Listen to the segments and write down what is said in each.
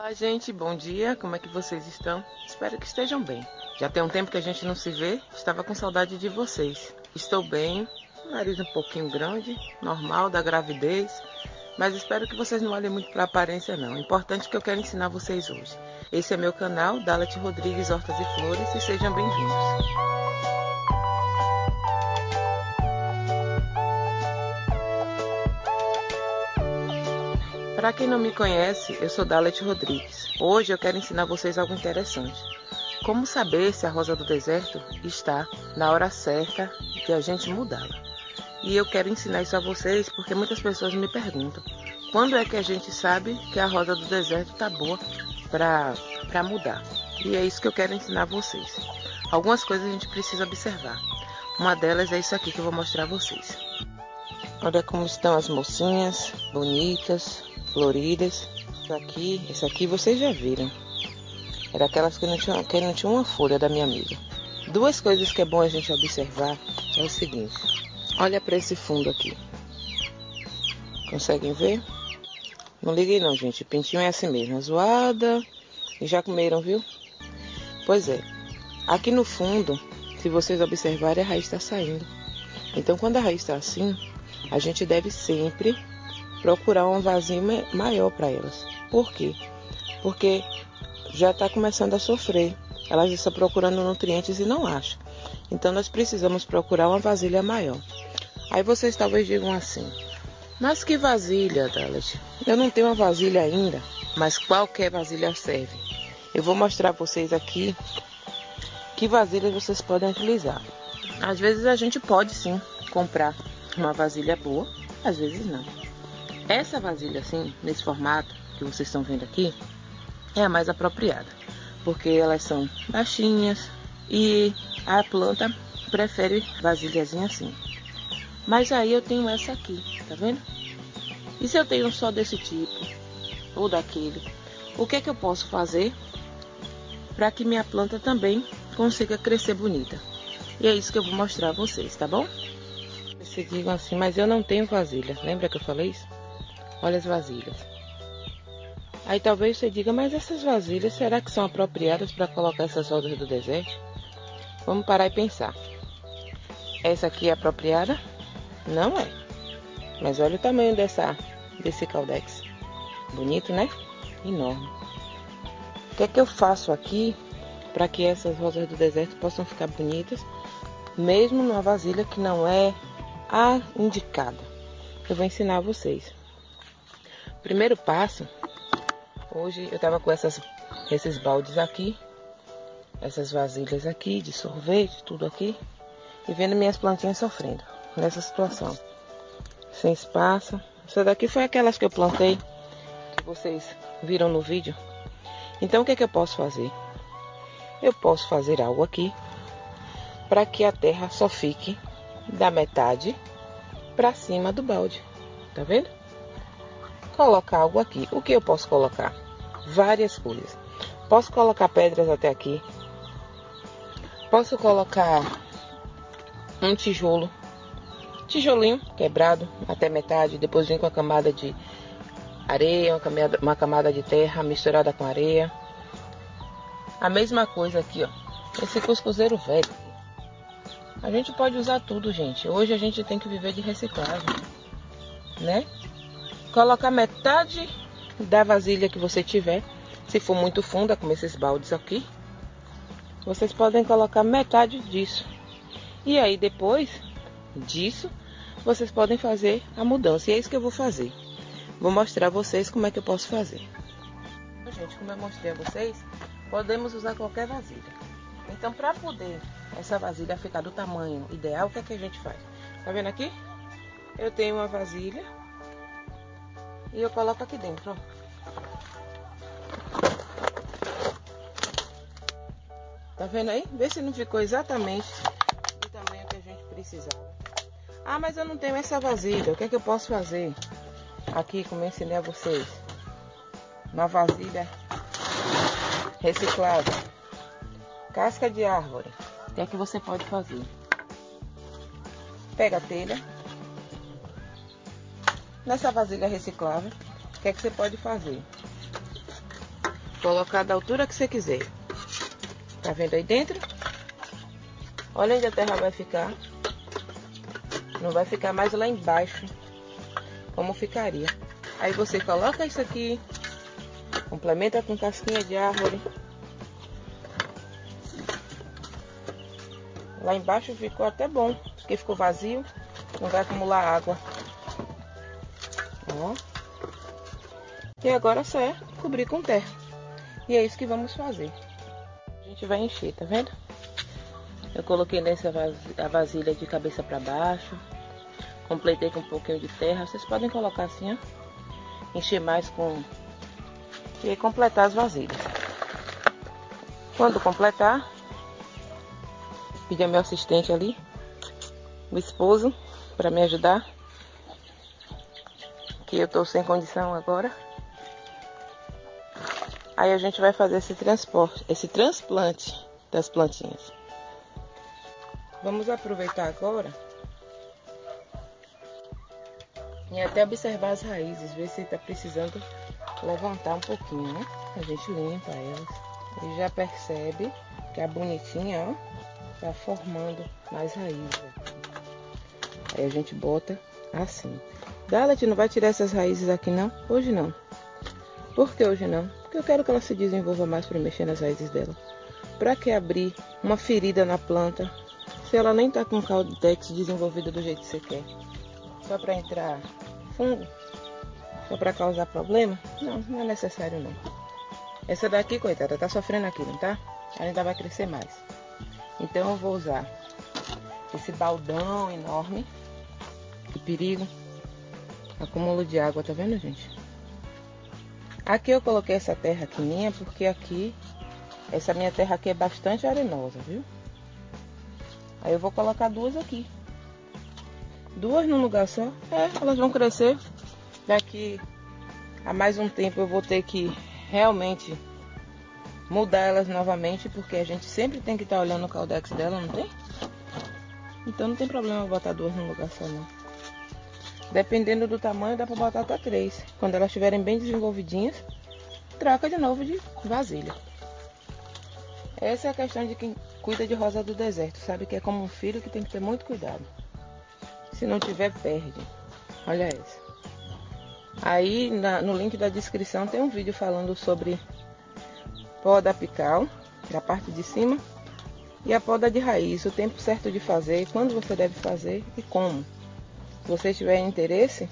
Olá, gente, bom dia. Como é que vocês estão? Espero que estejam bem. Já tem um tempo que a gente não se vê, estava com saudade de vocês. Estou bem, nariz um pouquinho grande, normal da gravidez, mas espero que vocês não olhem muito para a aparência não. O importante é que eu quero ensinar vocês hoje. Esse é meu canal, Dalet Rodrigues Hortas e Flores, e sejam bem-vindos. Para quem não me conhece, eu sou Dalet Rodrigues. Hoje eu quero ensinar vocês algo interessante. Como saber se a rosa do deserto está na hora certa de a gente mudá-la? E eu quero ensinar isso a vocês porque muitas pessoas me perguntam: quando é que a gente sabe que a rosa do deserto está boa para mudar? E é isso que eu quero ensinar a vocês. Algumas coisas a gente precisa observar. Uma delas é isso aqui que eu vou mostrar a vocês. Olha como estão as mocinhas, bonitas, floridas. Isso aqui, isso aqui vocês já viram. Era aquelas que não tinham, que não tinham uma folha da minha amiga. Duas coisas que é bom a gente observar é o seguinte. Olha para esse fundo aqui. Conseguem ver? Não liguei não, gente. Pintinho é assim mesmo. Zoada. E já comeram, viu? Pois é. Aqui no fundo, se vocês observarem, a raiz está saindo. Então, quando a raiz está assim, a gente deve sempre procurar um vasinho maior para elas. Por quê? Porque já está começando a sofrer. Elas estão procurando nutrientes e não acham. Então nós precisamos procurar uma vasilha maior. Aí vocês talvez digam assim: Mas que vasilha, Dalet? Eu não tenho uma vasilha ainda, mas qualquer vasilha serve. Eu vou mostrar para vocês aqui que vasilhas vocês podem utilizar. Às vezes a gente pode sim comprar uma vasilha boa, às vezes não. Essa vasilha assim, nesse formato que vocês estão vendo aqui, é a mais apropriada, porque elas são baixinhas e a planta prefere vasilhazinha assim. Mas aí eu tenho essa aqui, tá vendo? E se eu tenho só desse tipo ou daquele, o que é que eu posso fazer para que minha planta também consiga crescer bonita? E é isso que eu vou mostrar a vocês, tá bom? Vocês digam assim, mas eu não tenho vasilha. Lembra que eu falei isso? Olha as vasilhas. Aí talvez você diga, mas essas vasilhas, será que são apropriadas para colocar essas rodas do deserto? Vamos parar e pensar. Essa aqui é apropriada? Não é. Mas olha o tamanho dessa, desse caldex. Bonito, né? Enorme. O que é que eu faço aqui para que essas rosas do deserto possam ficar bonitas, mesmo numa vasilha que não é a indicada? Eu vou ensinar vocês. Primeiro passo, hoje eu tava com essas, esses baldes aqui, essas vasilhas aqui de sorvete, tudo aqui, e vendo minhas plantinhas sofrendo nessa situação. Sem espaço. Essa daqui foi aquelas que eu plantei, que vocês viram no vídeo. Então o que, é que eu posso fazer? Eu posso fazer algo aqui para que a terra só fique da metade para cima do balde. Tá vendo? Colocar algo aqui. O que eu posso colocar? Várias coisas. Posso colocar pedras até aqui. Posso colocar um tijolo. Tijolinho quebrado até metade. Depois vem com a camada de areia, uma camada, de terra misturada com areia. A mesma coisa aqui, ó. Esse cuscuzeiro velho. A gente pode usar tudo, gente. Hoje a gente tem que viver de reciclagem, né? Colocar metade da vasilha que você tiver. Se for muito funda, como esses baldes aqui, vocês podem colocar metade disso. E aí depois disso, vocês podem fazer a mudança. E é isso que eu vou fazer. Vou mostrar a vocês como é que eu posso fazer. Gente, como eu mostrei a vocês, podemos usar qualquer vasilha. Então, para poder essa vasilha ficar do tamanho ideal, o que é que a gente faz? Tá vendo aqui? Eu tenho uma vasilha e eu coloco aqui dentro, ó. Tá vendo aí? Vê se não ficou exatamente do tamanho que a gente precisava. Ah, mas eu não tenho essa vasilha. O que é que eu posso fazer? Aqui, como eu ensinei a vocês. Uma vasilha reciclável. Casca de árvore. O que é que você pode fazer? Pega a telha, Nessa vasilha reciclável, o que é que você pode fazer? Colocar da altura que você quiser. Tá vendo aí dentro? Olha onde a terra vai ficar. Não vai ficar mais lá embaixo, como ficaria. Aí você coloca isso aqui, complementa com casquinha de árvore. Lá embaixo ficou até bom, porque ficou vazio, não vai acumular água. Ó. E agora só é cobrir com terra. E é isso que vamos fazer. A gente vai encher, tá vendo? Eu coloquei nessa a vasilha de cabeça para baixo. Completei com um pouquinho de terra. Vocês podem colocar assim, ó. Encher mais com... E completar as vasilhas. Quando completar, pedir ao meu assistente ali, o esposo, para me ajudar. Que eu tô sem condição agora. Aí a gente vai fazer esse transporte, esse transplante das plantinhas. Vamos aproveitar agora e até observar as raízes, ver se está precisando levantar um pouquinho, né? A gente limpa elas e já percebe que a bonitinha, ó, tá formando mais raízes. Aí a gente bota assim. Dalet não vai tirar essas raízes aqui não? Hoje não. Por que hoje não? Porque eu quero que ela se desenvolva mais para mexer nas raízes dela. Para que abrir uma ferida na planta se ela nem tá com o caldex desenvolvido do jeito que você quer? Só para entrar fungo? Só para causar problema? Não, não é necessário não. Essa daqui, coitada, tá sofrendo aqui, não tá? Ela ainda vai crescer mais. Então eu vou usar esse baldão enorme. Perigo. Acúmulo de água, tá vendo, gente? Aqui eu coloquei essa terra aqui minha, porque aqui, essa minha terra aqui é bastante arenosa, viu? Aí eu vou colocar duas aqui. Duas num lugar só. É, elas vão crescer. Daqui a mais um tempo eu vou ter que realmente mudar elas novamente, porque a gente sempre tem que estar tá olhando o caldex dela, não tem? Então não tem problema botar duas num lugar só não. Dependendo do tamanho, dá para botar até três. Quando elas estiverem bem desenvolvidinhas, troca de novo de vasilha. Essa é a questão de quem cuida de rosa do deserto. Sabe que é como um filho que tem que ter muito cuidado. Se não tiver, perde. Olha essa. Aí na, no link da descrição tem um vídeo falando sobre poda apical, que é parte de cima, e a poda de raiz, o tempo certo de fazer, quando você deve fazer e como. Se você tiver interesse,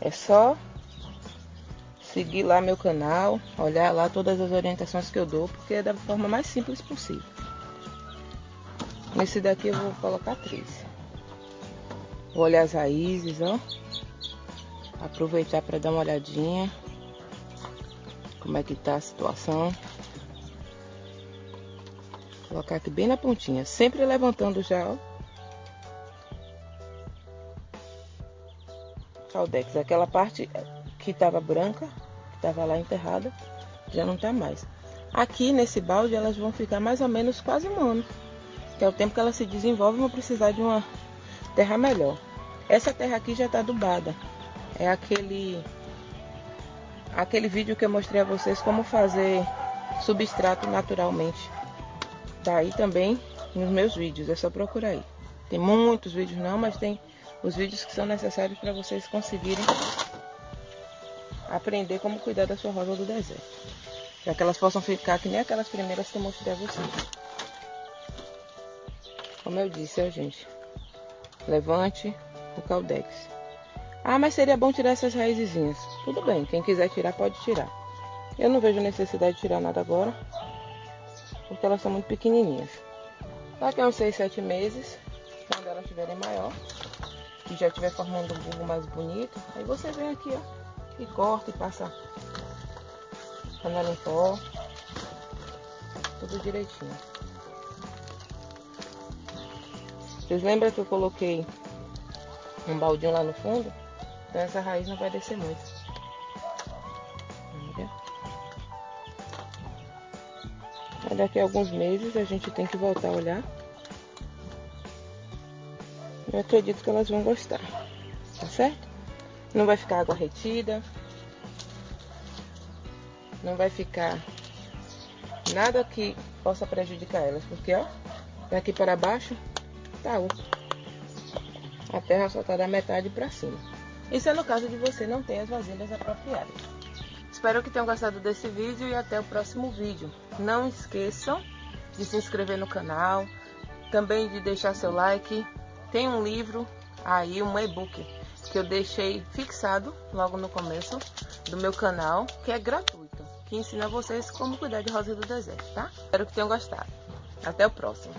é só seguir lá meu canal, olhar lá todas as orientações que eu dou, porque é da forma mais simples possível. Nesse daqui eu vou colocar três. Vou olhar as raízes, ó. Aproveitar para dar uma olhadinha. Como é que tá a situação. Colocar aqui bem na pontinha. Sempre levantando já, ó. Caldex. Aquela parte que estava branca, que estava lá enterrada, já não está mais. Aqui nesse balde elas vão ficar mais ou menos quase um ano, que é o tempo que elas se desenvolvem e vão precisar de uma terra melhor. Essa terra aqui já está adubada. É aquele aquele vídeo que eu mostrei a vocês como fazer substrato naturalmente. Tá aí também nos meus vídeos, é só procurar aí. Tem muitos vídeos não, mas tem os vídeos que são necessários para vocês conseguirem aprender como cuidar da sua rosa do deserto. Para que elas possam ficar que nem aquelas primeiras que eu mostrei a vocês. Como eu disse, ó, gente. Levante o caldex. Ah, mas seria bom tirar essas raizinhas. Tudo bem, quem quiser tirar, pode tirar. Eu não vejo necessidade de tirar nada agora. Porque elas são muito pequenininhas. Daqui a uns 6, 7 meses, quando elas estiverem maior, já estiver formando um bulbo mais bonito, aí você vem aqui, ó e corta e passa panela em pó. Tudo direitinho. Vocês lembram que eu coloquei um baldinho lá no fundo? Então essa raiz não vai descer muito. Daqui a alguns meses a gente tem que voltar a olhar. Eu acredito que elas vão gostar. Tá certo? Não vai ficar água retida. não vai ficar nada que possa prejudicar elas, porque ó, daqui para baixo tá oco. A terra só tá da metade para cima. Isso é no caso de você não ter as vasilhas apropriadas. Espero que tenham gostado desse vídeo e até o próximo vídeo. Não esqueçam de se inscrever no canal, também de deixar seu like. Tem um livro aí, um e-book que eu deixei fixado logo no começo do meu canal, que é gratuito, que ensina vocês como cuidar de rosa do deserto, tá? Espero que tenham gostado. Até o próximo.